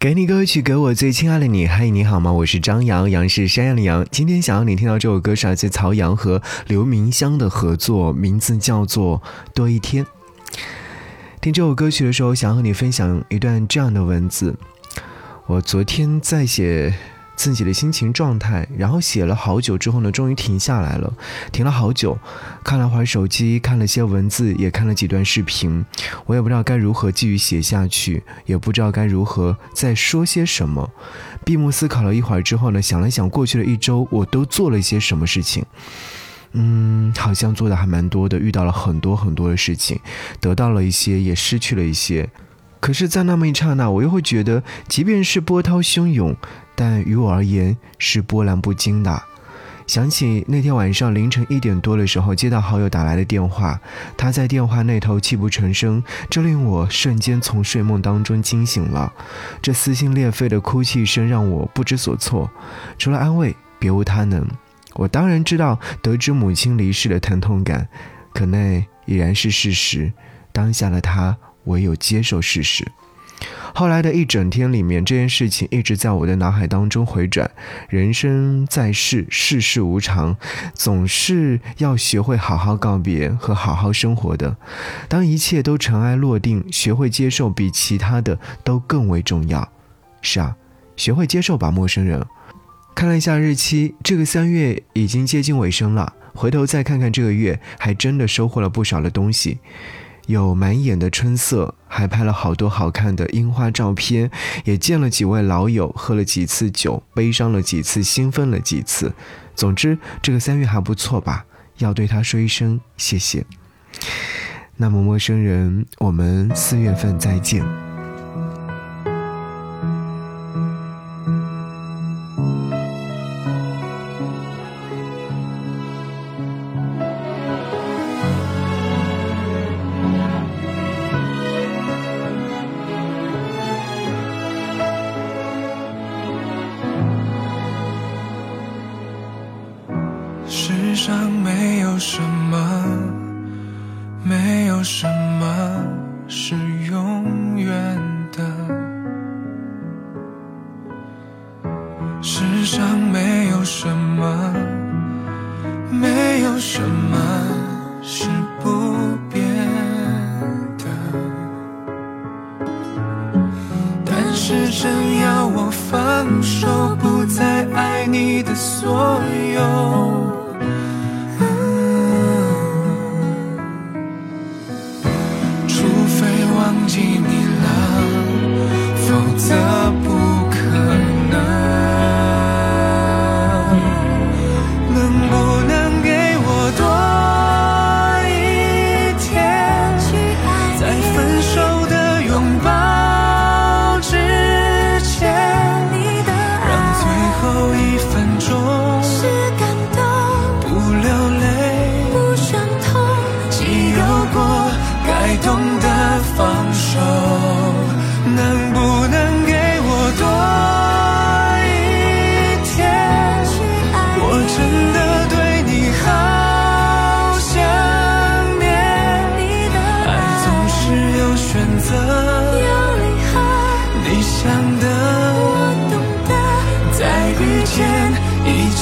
给你歌曲，给我最亲爱的你。嗨，你好吗？我是张扬，杨是山羊的羊。今天想要你听到这首歌是来自曹阳和刘明湘的合作，名字叫做《多一天》。听这首歌曲的时候，想和你分享一段这样的文字。我昨天在写。自己的心情状态，然后写了好久之后呢，终于停下来了。停了好久，看了会儿手机，看了些文字，也看了几段视频。我也不知道该如何继续写下去，也不知道该如何再说些什么。闭目思考了一会儿之后呢，想了想过去的一周我都做了一些什么事情。嗯，好像做的还蛮多的，遇到了很多很多的事情，得到了一些，也失去了一些。可是，在那么一刹那，我又会觉得，即便是波涛汹涌。但于我而言是波澜不惊的。想起那天晚上凌晨一点多的时候，接到好友打来的电话，他在电话那头泣不成声，这令我瞬间从睡梦当中惊醒了。这撕心裂肺的哭泣声让我不知所措，除了安慰，别无他能。我当然知道得知母亲离世的疼痛感，可那已然是事实。当下的他唯有接受事实。后来的一整天里面，这件事情一直在我的脑海当中回转。人生在世，世事无常，总是要学会好好告别和好好生活的。当一切都尘埃落定，学会接受比其他的都更为重要。是啊，学会接受吧，陌生人。看了一下日期，这个三月已经接近尾声了。回头再看看这个月，还真的收获了不少的东西。有满眼的春色，还拍了好多好看的樱花照片，也见了几位老友，喝了几次酒，悲伤了几次，兴奋了几次。总之，这个三月还不错吧？要对他说一声谢谢。那么，陌生人，我们四月份再见。放手，不再爱你的所有。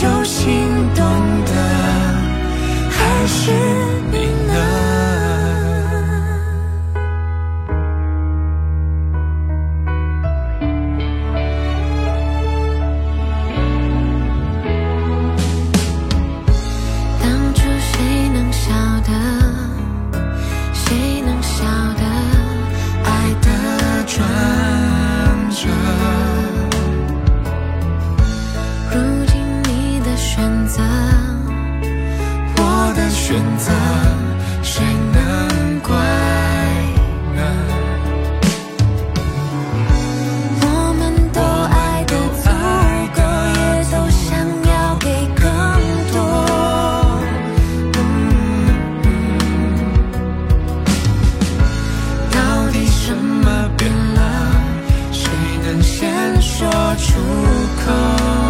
就心动的还是选择，谁能怪呢？我们都爱，都爱，都想要给更多。到底什么变了？谁能先说出口。